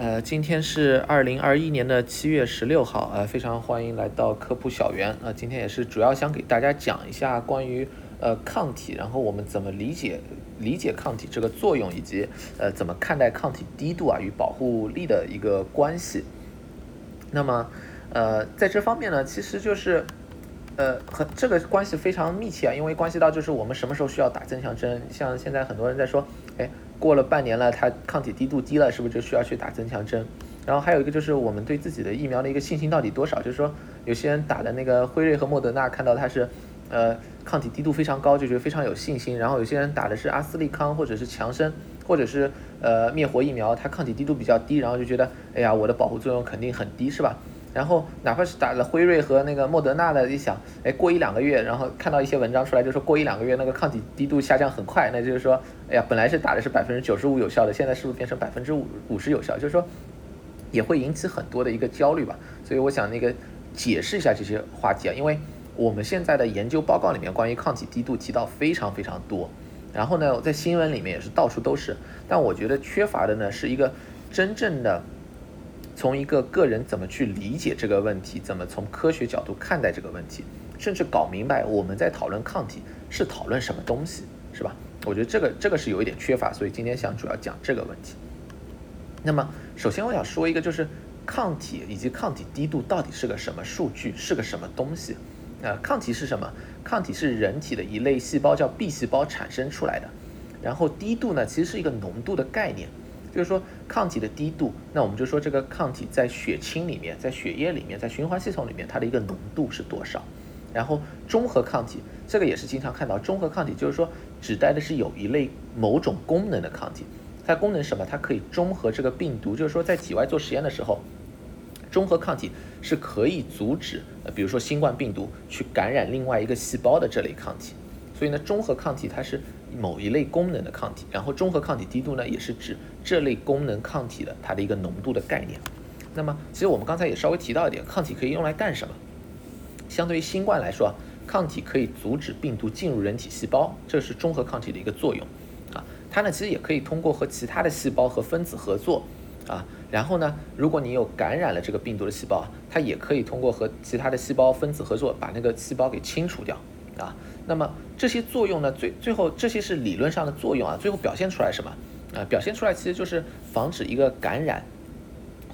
呃，今天是二零二一年的七月十六号，呃，非常欢迎来到科普小园，呃，今天也是主要想给大家讲一下关于呃抗体，然后我们怎么理解理解抗体这个作用，以及呃怎么看待抗体低度啊与保护力的一个关系。那么，呃，在这方面呢，其实就是。呃，和这个关系非常密切啊，因为关系到就是我们什么时候需要打增强针。像现在很多人在说，过了半年了，它抗体低度低了，是不是就需要去打增强针？然后还有一个就是我们对自己的疫苗的一个信心到底多少？就是说，有些人打的那个辉瑞和莫德纳，看到它是，呃，抗体低度非常高，就觉得非常有信心。然后有些人打的是阿斯利康或者是强生或者是呃灭活疫苗，它抗体低度比较低，然后就觉得，哎呀，我的保护作用肯定很低，是吧？然后哪怕是打了辉瑞和那个莫德纳的，一想，哎，过一两个月，然后看到一些文章出来，就说过一两个月那个抗体低度下降很快，那就是说，哎呀，本来是打的是百分之九十五有效的，现在是不是变成百分之五五十有效？就是说，也会引起很多的一个焦虑吧。所以我想那个解释一下这些话题啊，因为我们现在的研究报告里面关于抗体低度提到非常非常多，然后呢，在新闻里面也是到处都是，但我觉得缺乏的呢是一个真正的。从一个个人怎么去理解这个问题，怎么从科学角度看待这个问题，甚至搞明白我们在讨论抗体是讨论什么东西，是吧？我觉得这个这个是有一点缺乏，所以今天想主要讲这个问题。那么，首先我想说一个，就是抗体以及抗体低度到底是个什么数据，是个什么东西？呃，抗体是什么？抗体是人体的一类细胞叫 B 细胞产生出来的，然后低度呢，其实是一个浓度的概念。就是说抗体的低度，那我们就说这个抗体在血清里面，在血液里面，在循环系统里面，它的一个浓度是多少？然后中和抗体，这个也是经常看到。中和抗体就是说指代的是有一类某种功能的抗体，它功能什么？它可以中和这个病毒，就是说在体外做实验的时候，中和抗体是可以阻止，呃，比如说新冠病毒去感染另外一个细胞的这类抗体。所以呢，中和抗体它是某一类功能的抗体，然后中和抗体低度呢，也是指这类功能抗体的它的一个浓度的概念。那么，其实我们刚才也稍微提到一点，抗体可以用来干什么？相对于新冠来说，抗体可以阻止病毒进入人体细胞，这是中和抗体的一个作用啊。它呢，其实也可以通过和其他的细胞和分子合作啊，然后呢，如果你有感染了这个病毒的细胞，它也可以通过和其他的细胞分子合作，把那个细胞给清除掉啊。那么这些作用呢？最最后这些是理论上的作用啊，最后表现出来什么？啊，表现出来其实就是防止一个感染，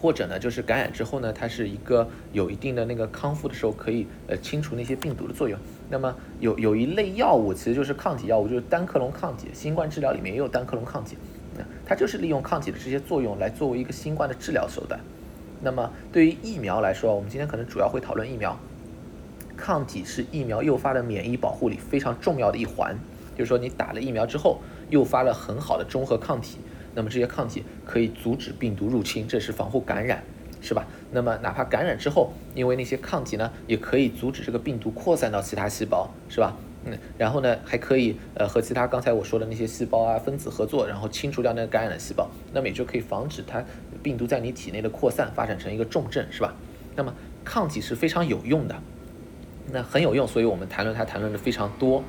或者呢就是感染之后呢，它是一个有一定的那个康复的时候可以呃清除那些病毒的作用。那么有有一类药物其实就是抗体药物，就是单克隆抗体，新冠治疗里面也有单克隆抗体，它就是利用抗体的这些作用来作为一个新冠的治疗手段。那么对于疫苗来说，我们今天可能主要会讨论疫苗。抗体是疫苗诱发的免疫保护里非常重要的一环，就是说你打了疫苗之后，诱发了很好的中和抗体，那么这些抗体可以阻止病毒入侵，这是防护感染，是吧？那么哪怕感染之后，因为那些抗体呢，也可以阻止这个病毒扩散到其他细胞，是吧？嗯，然后呢，还可以呃和其他刚才我说的那些细胞啊分子合作，然后清除掉那个感染的细胞，那么也就可以防止它病毒在你体内的扩散，发展成一个重症，是吧？那么抗体是非常有用的。那很有用，所以我们谈论它谈论的非常多，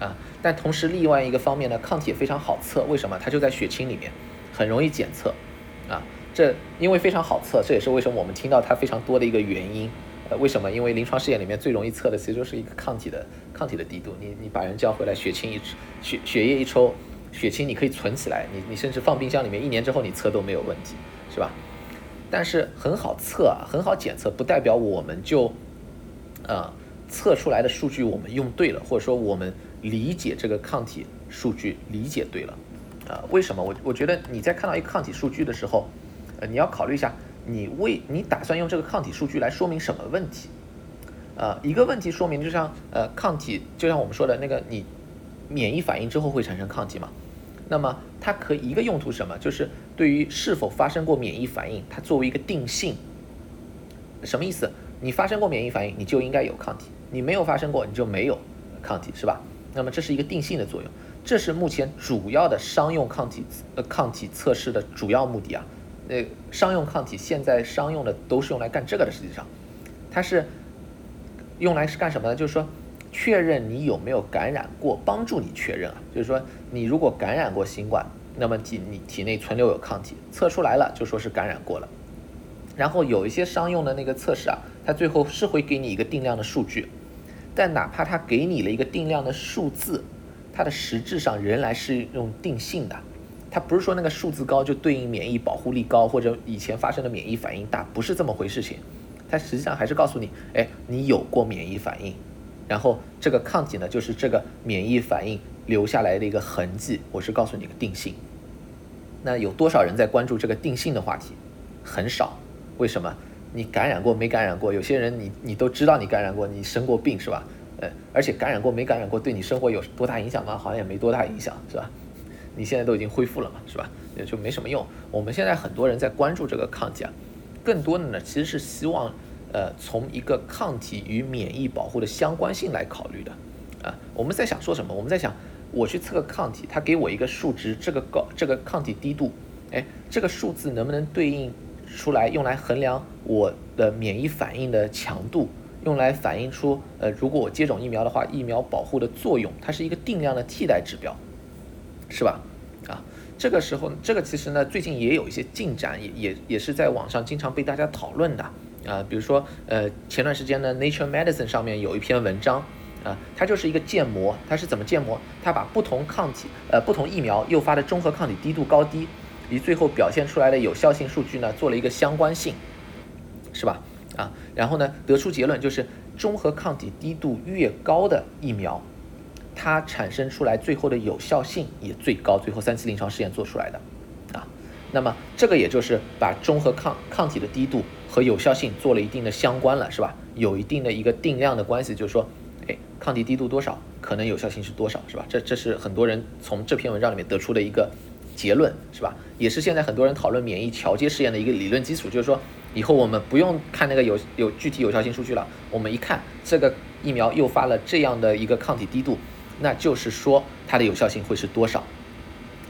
啊，但同时另外一个方面呢，抗体也非常好测，为什么？它就在血清里面，很容易检测，啊，这因为非常好测，这也是为什么我们听到它非常多的一个原因。呃，为什么？因为临床试验里面最容易测的其实就是一个抗体的抗体的低度。你你把人叫回来，血清一血血液一抽，血清你可以存起来，你你甚至放冰箱里面，一年之后你测都没有问题，是吧？但是很好测啊，很好检测，不代表我们就，啊。测出来的数据我们用对了，或者说我们理解这个抗体数据理解对了，啊，为什么？我我觉得你在看到一个抗体数据的时候，呃，你要考虑一下，你为你打算用这个抗体数据来说明什么问题？呃，一个问题说明就像呃抗体，就像我们说的那个你免疫反应之后会产生抗体嘛，那么它可以一个用途什么？就是对于是否发生过免疫反应，它作为一个定性，什么意思？你发生过免疫反应，你就应该有抗体。你没有发生过，你就没有抗体，是吧？那么这是一个定性的作用，这是目前主要的商用抗体呃抗体测试的主要目的啊。那商用抗体现在商用的都是用来干这个的，实际上，它是用来是干什么呢？就是说确认你有没有感染过，帮助你确认啊。就是说你如果感染过新冠，那么体你体内存留有抗体，测出来了就说是感染过了。然后有一些商用的那个测试啊，它最后是会给你一个定量的数据，但哪怕它给你了一个定量的数字，它的实质上仍然是用定性的，它不是说那个数字高就对应免疫保护力高或者以前发生的免疫反应大，不是这么回事情，它实际上还是告诉你，哎，你有过免疫反应，然后这个抗体呢就是这个免疫反应留下来的一个痕迹，我是告诉你个定性。那有多少人在关注这个定性的话题？很少。为什么？你感染过没感染过？有些人你你都知道你感染过，你生过病是吧？呃，而且感染过没感染过，对你生活有多大影响吗？好像也没多大影响，是吧？你现在都已经恢复了嘛，是吧？也就没什么用。我们现在很多人在关注这个抗体啊，更多的呢其实是希望，呃，从一个抗体与免疫保护的相关性来考虑的。啊，我们在想说什么？我们在想，我去测个抗体，它给我一个数值，这个高，这个抗体低度，哎，这个数字能不能对应？出来用来衡量我的免疫反应的强度，用来反映出呃，如果我接种疫苗的话，疫苗保护的作用，它是一个定量的替代指标，是吧？啊，这个时候，这个其实呢，最近也有一些进展，也也也是在网上经常被大家讨论的啊。比如说，呃，前段时间呢，《Nature Medicine》上面有一篇文章啊，它就是一个建模，它是怎么建模？它把不同抗体呃不同疫苗诱发的中和抗体低度高低。离最后表现出来的有效性数据呢，做了一个相关性，是吧？啊，然后呢，得出结论就是中和抗体低度越高的疫苗，它产生出来最后的有效性也最高。最后三期临床试验做出来的，啊，那么这个也就是把中和抗抗体的低度和有效性做了一定的相关了，是吧？有一定的一个定量的关系，就是说，哎，抗体低度多少，可能有效性是多少，是吧？这这是很多人从这篇文章里面得出的一个。结论是吧？也是现在很多人讨论免疫调节试验的一个理论基础，就是说以后我们不用看那个有有具体有效性数据了，我们一看这个疫苗诱发了这样的一个抗体低度，那就是说它的有效性会是多少，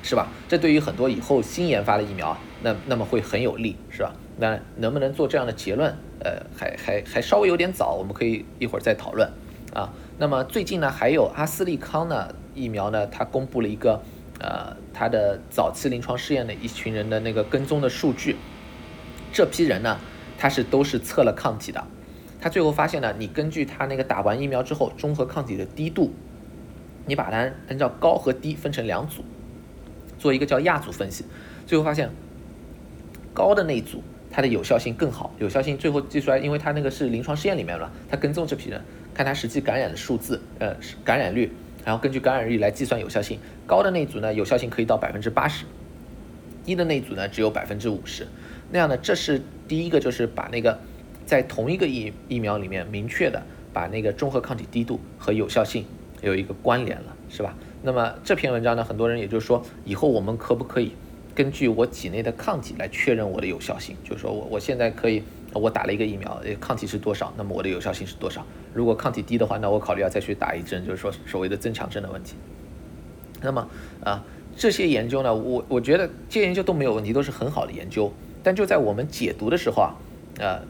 是吧？这对于很多以后新研发的疫苗，那那么会很有利，是吧？那能不能做这样的结论？呃，还还还稍微有点早，我们可以一会儿再讨论啊。那么最近呢，还有阿斯利康呢疫苗呢，它公布了一个。呃，他的早期临床试验的一群人的那个跟踪的数据，这批人呢，他是都是测了抗体的，他最后发现呢，你根据他那个打完疫苗之后中和抗体的低度，你把它按照高和低分成两组，做一个叫亚组分析，最后发现高的那一组它的有效性更好，有效性最后计出来，因为它那个是临床试验里面了，他跟踪这批人，看他实际感染的数字，呃，感染率。然后根据感染率来计算有效性，高的那组呢，有效性可以到百分之八十；低的那组呢，只有百分之五十。那样呢，这是第一个，就是把那个在同一个疫疫苗里面明确的把那个中和抗体低度和有效性有一个关联了，是吧？那么这篇文章呢，很多人也就是说，以后我们可不可以根据我体内的抗体来确认我的有效性？就是说我我现在可以。我打了一个疫苗，抗体是多少？那么我的有效性是多少？如果抗体低的话，那我考虑要再去打一针，就是说所谓的增强针的问题。那么啊，这些研究呢，我我觉得这些研究都没有问题，都是很好的研究。但就在我们解读的时候啊，呃，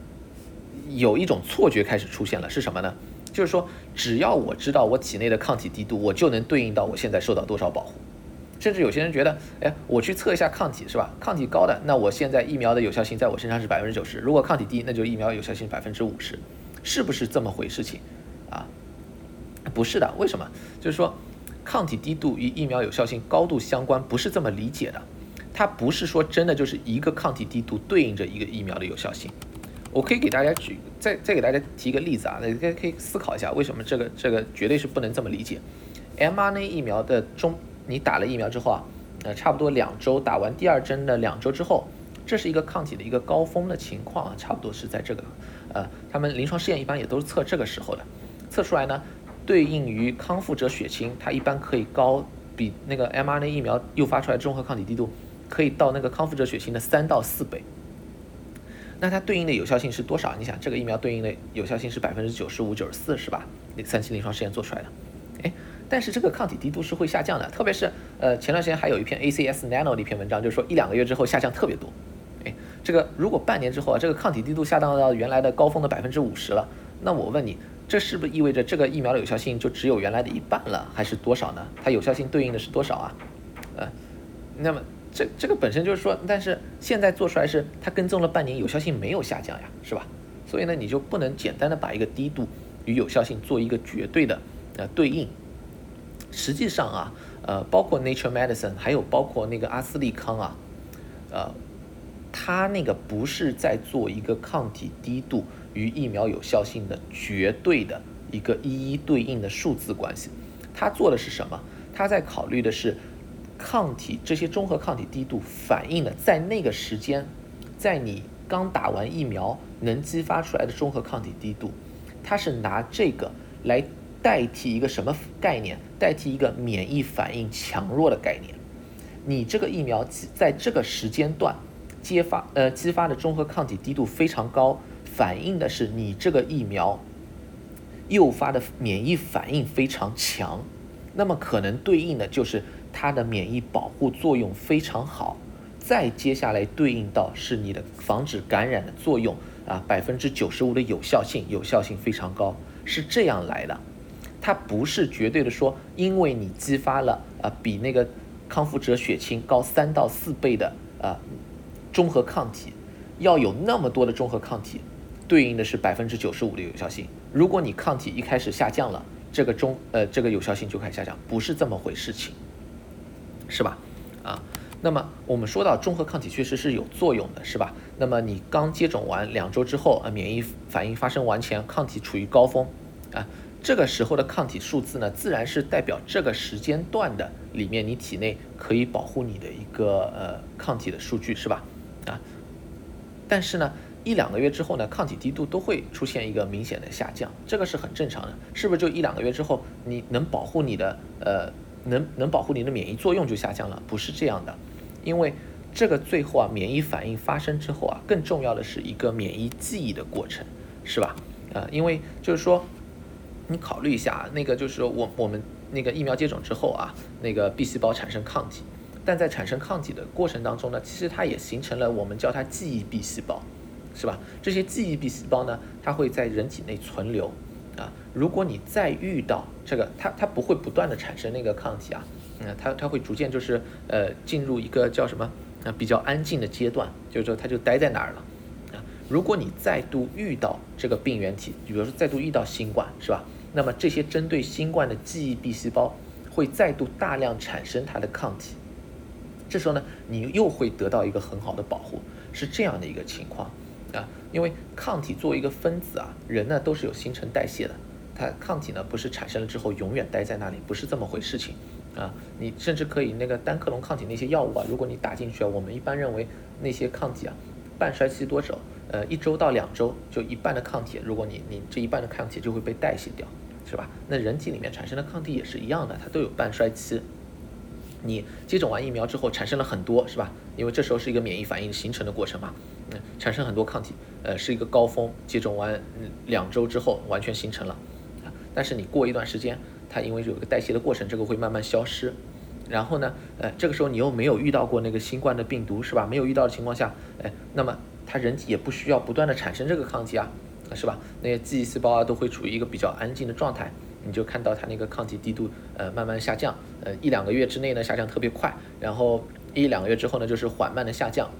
有一种错觉开始出现了，是什么呢？就是说，只要我知道我体内的抗体低度，我就能对应到我现在受到多少保护。甚至有些人觉得，哎，我去测一下抗体是吧？抗体高的，那我现在疫苗的有效性在我身上是百分之九十；如果抗体低，那就疫苗有效性百分之五十，是不是这么回事情？啊，不是的，为什么？就是说，抗体低度与疫苗有效性高度相关，不是这么理解的。它不是说真的就是一个抗体低度对应着一个疫苗的有效性。我可以给大家举，再再给大家提一个例子啊，大家可以思考一下，为什么这个这个绝对是不能这么理解？mRNA 疫苗的中。你打了疫苗之后啊，呃，差不多两周打完第二针的两周之后，这是一个抗体的一个高峰的情况啊，差不多是在这个，呃，他们临床试验一般也都是测这个时候的，测出来呢，对应于康复者血清，它一般可以高比那个 mRNA 疫苗诱发出来中和抗体低度，可以到那个康复者血清的三到四倍。那它对应的有效性是多少？你想这个疫苗对应的有效性是百分之九十五、九十四是吧？那三期临床试验做出来的，哎。但是这个抗体低度是会下降的，特别是呃前段时间还有一篇 ACS Nano 的一篇文章，就是说一两个月之后下降特别多。哎，这个如果半年之后啊，这个抗体低度下降到原来的高峰的百分之五十了，那我问你，这是不是意味着这个疫苗的有效性就只有原来的一半了，还是多少呢？它有效性对应的是多少啊？呃，那么这这个本身就是说，但是现在做出来是它跟踪了半年，有效性没有下降呀，是吧？所以呢，你就不能简单的把一个低度与有效性做一个绝对的呃对应。实际上啊，呃，包括 Nature Medicine，还有包括那个阿斯利康啊，呃，它那个不是在做一个抗体低度与疫苗有效性的绝对的一个一一对应的数字关系，它做的是什么？它在考虑的是抗体这些中和抗体低度反映的在那个时间，在你刚打完疫苗能激发出来的中和抗体低度，它是拿这个来。代替一个什么概念？代替一个免疫反应强弱的概念。你这个疫苗在这个时间段激发呃激发的中和抗体低度非常高，反映的是你这个疫苗诱发的免疫反应非常强。那么可能对应的就是它的免疫保护作用非常好。再接下来对应到是你的防止感染的作用啊，百分之九十五的有效性，有效性非常高，是这样来的。它不是绝对的说，因为你激发了啊比那个康复者血清高三到四倍的啊中和抗体，要有那么多的中和抗体，对应的是百分之九十五的有效性。如果你抗体一开始下降了，这个中呃这个有效性就开始下降，不是这么回事情，是吧？啊，那么我们说到中和抗体确实是有作用的，是吧？那么你刚接种完两周之后啊，免疫反应发生完全，抗体处于高峰啊。这个时候的抗体数字呢，自然是代表这个时间段的里面你体内可以保护你的一个呃抗体的数据，是吧？啊，但是呢，一两个月之后呢，抗体低度都会出现一个明显的下降，这个是很正常的，是不是？就一两个月之后，你能保护你的呃能能保护你的免疫作用就下降了？不是这样的，因为这个最后啊，免疫反应发生之后啊，更重要的是一个免疫记忆的过程，是吧？啊，因为就是说。你考虑一下啊，那个就是我我们那个疫苗接种之后啊，那个 B 细胞产生抗体，但在产生抗体的过程当中呢，其实它也形成了我们叫它记忆 B 细胞，是吧？这些记忆 B 细胞呢，它会在人体内存留啊。如果你再遇到这个，它它不会不断的产生那个抗体啊，嗯，它它会逐渐就是呃进入一个叫什么啊比较安静的阶段，就是说它就待在那儿了啊。如果你再度遇到这个病原体，比如说再度遇到新冠，是吧？那么这些针对新冠的记忆 B 细胞会再度大量产生它的抗体，这时候呢，你又会得到一个很好的保护，是这样的一个情况啊。因为抗体作为一个分子啊，人呢都是有新陈代谢的，它抗体呢不是产生了之后永远待在那里，不是这么回事情啊。你甚至可以那个单克隆抗体那些药物啊，如果你打进去啊，我们一般认为那些抗体啊，半衰期多久？呃，一周到两周就一半的抗体，如果你你这一半的抗体就会被代谢掉。是吧？那人体里面产生的抗体也是一样的，它都有半衰期。你接种完疫苗之后产生了很多，是吧？因为这时候是一个免疫反应形成的过程嘛，嗯，产生很多抗体，呃，是一个高峰。接种完两周之后完全形成了，啊，但是你过一段时间，它因为有一个代谢的过程，这个会慢慢消失。然后呢，呃，这个时候你又没有遇到过那个新冠的病毒，是吧？没有遇到的情况下，哎，那么它人体也不需要不断的产生这个抗体啊。是吧？那些记忆细胞啊，都会处于一个比较安静的状态，你就看到它那个抗体低度呃慢慢下降，呃一两个月之内呢下降特别快，然后一两个月之后呢就是缓慢的下降。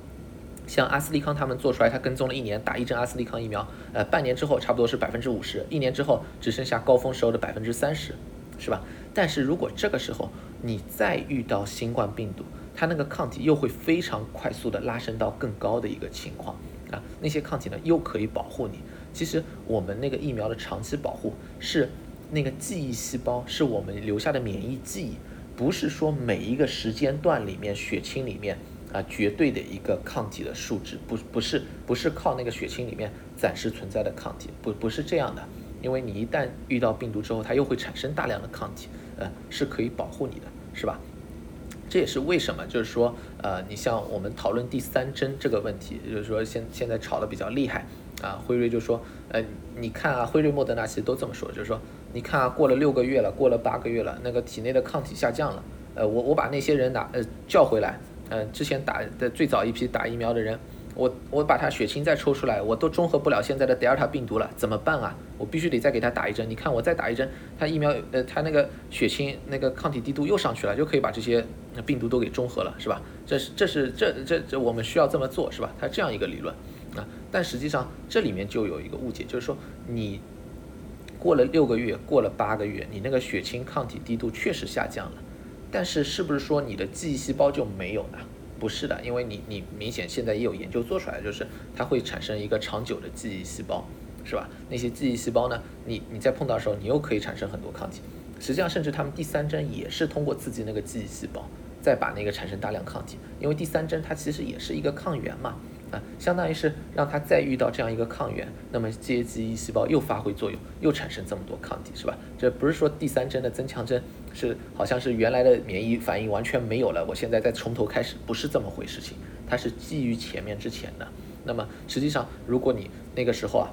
像阿斯利康他们做出来，他跟踪了一年，打一针阿斯利康疫苗，呃半年之后差不多是百分之五十，一年之后只剩下高峰时候的百分之三十，是吧？但是如果这个时候你再遇到新冠病毒，它那个抗体又会非常快速的拉升到更高的一个情况啊，那些抗体呢又可以保护你。其实我们那个疫苗的长期保护是那个记忆细胞，是我们留下的免疫记忆，不是说每一个时间段里面血清里面啊绝对的一个抗体的数值，不不是不是靠那个血清里面暂时存在的抗体，不不是这样的，因为你一旦遇到病毒之后，它又会产生大量的抗体，呃，是可以保护你的，是吧？这也是为什么，就是说，呃，你像我们讨论第三针这个问题，就是说现现在吵得比较厉害。啊，辉瑞就说，呃，你看啊，辉瑞、莫德纳其实都这么说，就是说，你看啊，过了六个月了，过了八个月了，那个体内的抗体下降了，呃，我我把那些人拿呃叫回来，呃，之前打的最早一批打疫苗的人，我我把他血清再抽出来，我都中和不了现在的德尔塔病毒了，怎么办啊？我必须得再给他打一针，你看我再打一针，他疫苗呃他那个血清那个抗体低度又上去了，就可以把这些病毒都给中和了，是吧？这是这是这这这我们需要这么做，是吧？它这样一个理论啊，但实际上这里面就有一个误解，就是说你过了六个月，过了八个月，你那个血清抗体滴度确实下降了，但是是不是说你的记忆细胞就没有呢？不是的，因为你你明显现在也有研究做出来，就是它会产生一个长久的记忆细胞，是吧？那些记忆细胞呢，你你在碰到的时候，你又可以产生很多抗体。实际上，甚至他们第三针也是通过刺激那个记忆细胞，再把那个产生大量抗体。因为第三针它其实也是一个抗原嘛，啊，相当于是让它再遇到这样一个抗原，那么这些记忆细胞又发挥作用，又产生这么多抗体，是吧？这不是说第三针的增强针是好像是原来的免疫反应完全没有了，我现在再从头开始，不是这么回事情，它是基于前面之前的。那么实际上，如果你那个时候啊，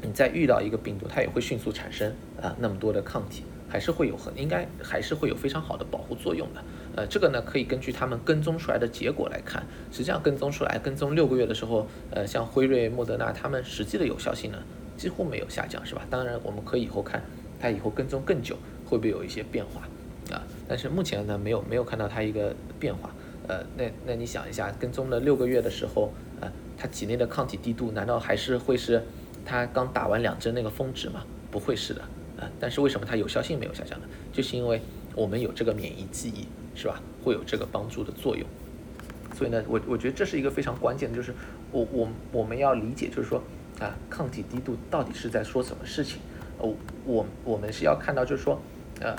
你再遇到一个病毒，它也会迅速产生啊那么多的抗体。还是会有很应该还是会有非常好的保护作用的，呃，这个呢可以根据他们跟踪出来的结果来看，实际上跟踪出来跟踪六个月的时候，呃，像辉瑞、莫德纳他们实际的有效性呢几乎没有下降，是吧？当然我们可以以后看它以后跟踪更久会不会有一些变化啊？但是目前呢没有没有看到它一个变化，呃，那那你想一下，跟踪了六个月的时候，呃，它体内的抗体滴度难道还是会是它刚打完两针那个峰值吗？不会是的。啊，但是为什么它有效性没有下降呢？就是因为我们有这个免疫记忆，是吧？会有这个帮助的作用。所以呢，我我觉得这是一个非常关键的，就是我我我们要理解，就是说啊，抗体低度到底是在说什么事情？哦，我我们是要看到，就是说，呃，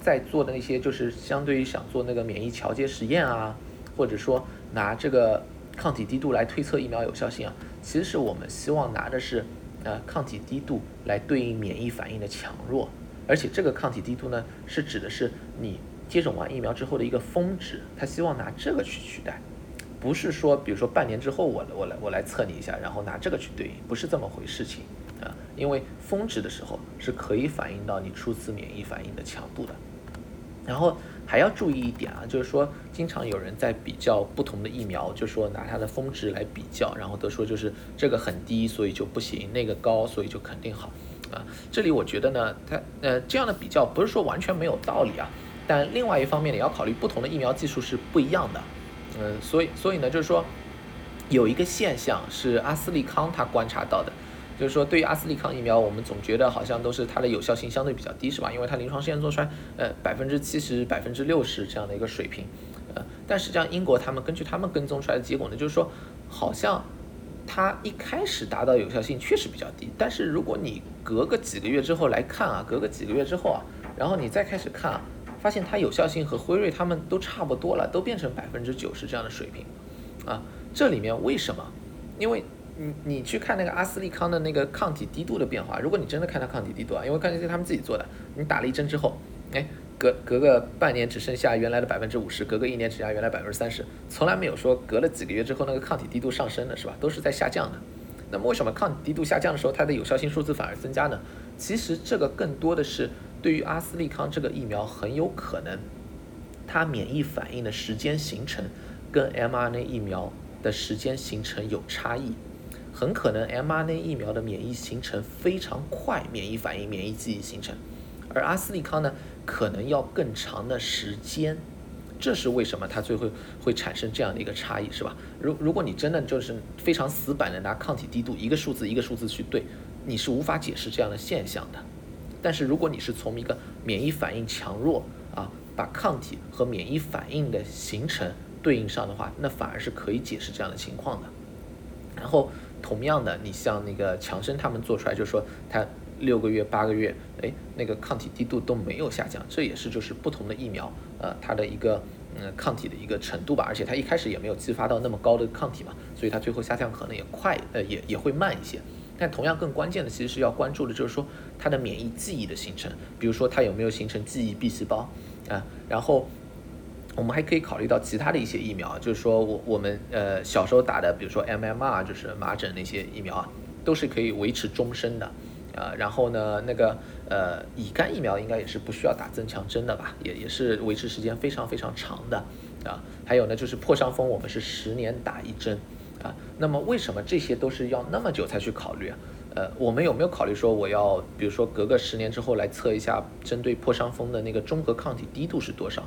在做的那些，就是相对于想做那个免疫桥接实验啊，或者说拿这个抗体低度来推测疫苗有效性啊，其实是我们希望拿的是。呃，抗体低度来对应免疫反应的强弱，而且这个抗体低度呢，是指的是你接种完疫苗之后的一个峰值，他希望拿这个去取代，不是说，比如说半年之后我我来我来测你一下，然后拿这个去对应，不是这么回事情啊，因为峰值的时候是可以反映到你初次免疫反应的强度的，然后。还要注意一点啊，就是说，经常有人在比较不同的疫苗，就说拿它的峰值来比较，然后都说就是这个很低，所以就不行；那个高，所以就肯定好。啊，这里我觉得呢，它呃这样的比较不是说完全没有道理啊，但另外一方面你要考虑不同的疫苗技术是不一样的。嗯，所以所以呢，就是说有一个现象是阿斯利康他观察到的。就是说，对于阿斯利康疫苗，我们总觉得好像都是它的有效性相对比较低，是吧？因为它临床试验做出来，呃，百分之七十、百分之六十这样的一个水平，呃，但实际上英国他们根据他们跟踪出来的结果呢，就是说，好像它一开始达到有效性确实比较低，但是如果你隔个几个月之后来看啊，隔个几个月之后啊，然后你再开始看啊，发现它有效性和辉瑞他们都差不多了，都变成百分之九十这样的水平，啊，这里面为什么？因为你你去看那个阿斯利康的那个抗体低度的变化，如果你真的看它抗体低度啊，因为抗体是他们自己做的，你打了一针之后，哎，隔隔个半年只剩下原来的百分之五十，隔个一年只剩下原来百分之三十，从来没有说隔了几个月之后那个抗体低度上升的，是吧？都是在下降的。那么为什么抗体低度下降的时候，它的有效性数字反而增加呢？其实这个更多的是对于阿斯利康这个疫苗很有可能，它免疫反应的时间形成跟 mRNA 疫苗的时间形成有差异。很可能 mRNA 疫苗的免疫形成非常快，免疫反应、免疫记忆形成，而阿斯利康呢，可能要更长的时间，这是为什么它最后会产生这样的一个差异，是吧？如如果你真的就是非常死板的拿抗体低度一个数字一个数字去对，你是无法解释这样的现象的。但是如果你是从一个免疫反应强弱啊，把抗体和免疫反应的形成对应上的话，那反而是可以解释这样的情况的。然后。同样的，你像那个强生他们做出来，就是说它六个月、八个月，哎，那个抗体低度都没有下降，这也是就是不同的疫苗，呃，它的一个嗯抗体的一个程度吧，而且它一开始也没有激发到那么高的抗体嘛，所以它最后下降可能也快，呃，也也会慢一些。但同样更关键的，其实是要关注的就是说它的免疫记忆的形成，比如说它有没有形成记忆 B 细胞啊，然后。我们还可以考虑到其他的一些疫苗，就是说我我们呃小时候打的，比如说 MMR，就是麻疹那些疫苗啊，都是可以维持终身的，啊，然后呢那个呃乙肝疫苗应该也是不需要打增强针的吧，也也是维持时间非常非常长的，啊，还有呢就是破伤风，我们是十年打一针，那么为什么这些都是要那么久才去考虑啊？呃，我们有没有考虑说我要比如说隔个十年之后来测一下针对破伤风的那个中和抗体低度是多少？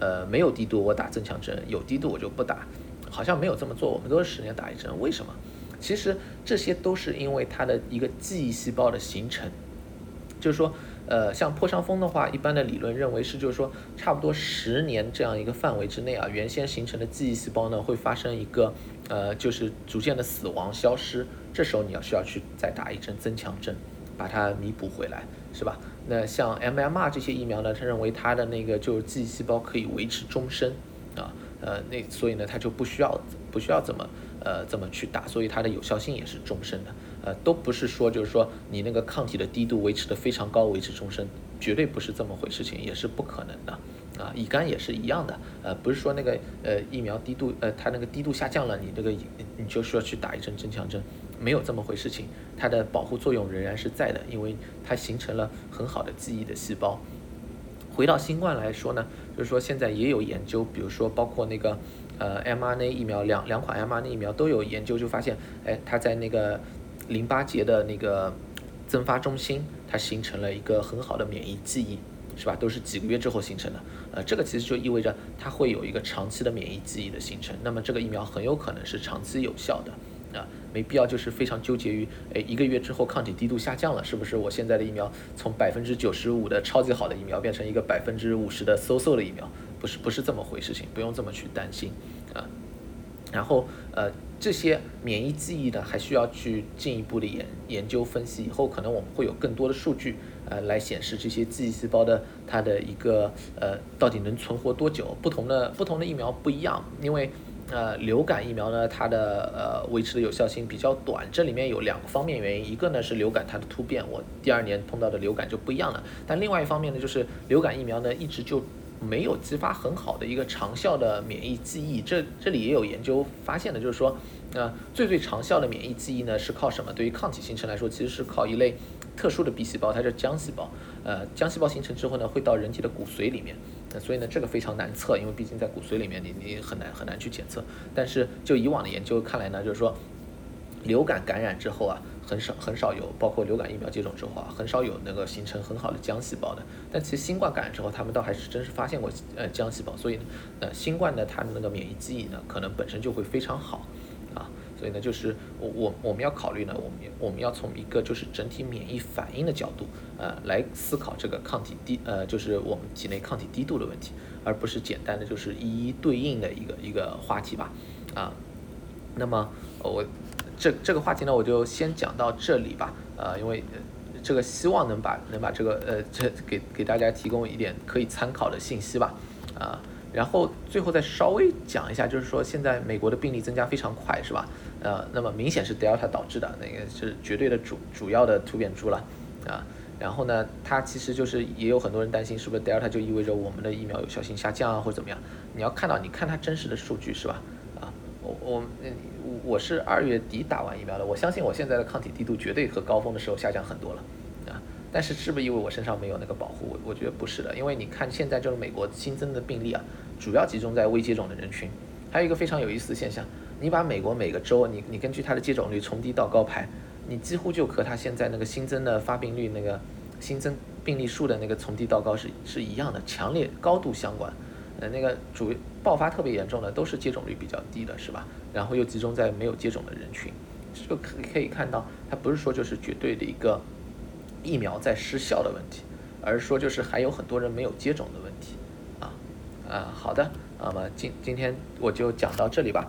呃，没有低度我打增强针，有低度我就不打，好像没有这么做。我们都是十年打一针，为什么？其实这些都是因为它的一个记忆细胞的形成，就是说，呃，像破伤风的话，一般的理论认为是，就是说，差不多十年这样一个范围之内啊，原先形成的记忆细胞呢会发生一个，呃，就是逐渐的死亡消失，这时候你要需要去再打一针增强针，把它弥补回来，是吧？那像 MMR 这些疫苗呢，他认为它的那个就是记忆细胞可以维持终身，啊，呃，那所以呢，它就不需要不需要怎么呃怎么去打，所以它的有效性也是终身的，呃，都不是说就是说你那个抗体的低度维持的非常高，维持终身，绝对不是这么回事情，也是不可能的，啊，乙肝也是一样的，呃，不是说那个呃疫苗低度呃它那个低度下降了，你这个你就需要去打一针增强针。没有这么回事情，它的保护作用仍然是在的，因为它形成了很好的记忆的细胞。回到新冠来说呢，就是说现在也有研究，比如说包括那个呃 mRNA 疫苗，两两款 mRNA 疫苗都有研究，就发现，哎，它在那个淋巴结的那个增发中心，它形成了一个很好的免疫记忆，是吧？都是几个月之后形成的，呃，这个其实就意味着它会有一个长期的免疫记忆的形成，那么这个疫苗很有可能是长期有效的。啊，没必要，就是非常纠结于，哎，一个月之后抗体低度下降了，是不是我现在的疫苗从百分之九十五的超级好的疫苗变成一个百分之五十的 so so 的疫苗？不是，不是这么回事情，不用这么去担心啊。然后，呃，这些免疫记忆呢，还需要去进一步的研研究分析，以后可能我们会有更多的数据，呃，来显示这些记忆细胞的它的一个，呃，到底能存活多久？不同的不同的疫苗不一样，因为。呃，流感疫苗呢，它的呃维持的有效性比较短，这里面有两个方面原因，一个呢是流感它的突变，我第二年碰到的流感就不一样了，但另外一方面呢，就是流感疫苗呢一直就没有激发很好的一个长效的免疫记忆，这这里也有研究发现的，就是说，呃，最最长效的免疫记忆呢是靠什么？对于抗体形成来说，其实是靠一类特殊的 B 细胞，它叫浆细胞，呃，浆细胞形成之后呢，会到人体的骨髓里面。那所以呢，这个非常难测，因为毕竟在骨髓里面，你你很难很难去检测。但是就以往的研究看来呢，就是说，流感感染之后啊，很少很少有，包括流感疫苗接种之后啊，很少有那个形成很好的浆细胞的。但其实新冠感染之后，他们倒还是真是发现过呃浆细胞。所以呢，呃，新冠的它的那个免疫记忆呢，可能本身就会非常好啊。所以呢，就是我我我们要考虑呢，我们我们要从一个就是整体免疫反应的角度，呃，来思考这个抗体低，呃，就是我们体内抗体低度的问题，而不是简单的就是一一对应的一个一个话题吧，啊，那么我这这个话题呢，我就先讲到这里吧，呃，因为这个希望能把能把这个呃这给给大家提供一点可以参考的信息吧，啊。然后最后再稍微讲一下，就是说现在美国的病例增加非常快，是吧？呃，那么明显是 Delta 导致的，那个是绝对的主主要的突变株了，啊，然后呢，它其实就是也有很多人担心，是不是 Delta 就意味着我们的疫苗有效性下降啊，或者怎么样？你要看到，你看它真实的数据是吧？我，我嗯我我是二月底打完疫苗的，我相信我现在的抗体低度绝对和高峰的时候下降很多了，啊。但是是不是因为我身上没有那个保护？我我觉得不是的，因为你看现在就是美国新增的病例啊，主要集中在未接种的人群。还有一个非常有意思的现象，你把美国每个州，你你根据它的接种率从低到高排，你几乎就和它现在那个新增的发病率、那个新增病例数的那个从低到高是是一样的，强烈高度相关。那个主爆发特别严重的都是接种率比较低的，是吧？然后又集中在没有接种的人群，这就可可以看到，它不是说就是绝对的一个。疫苗在失效的问题，而是说就是还有很多人没有接种的问题，啊，啊，好的，那么今今天我就讲到这里吧。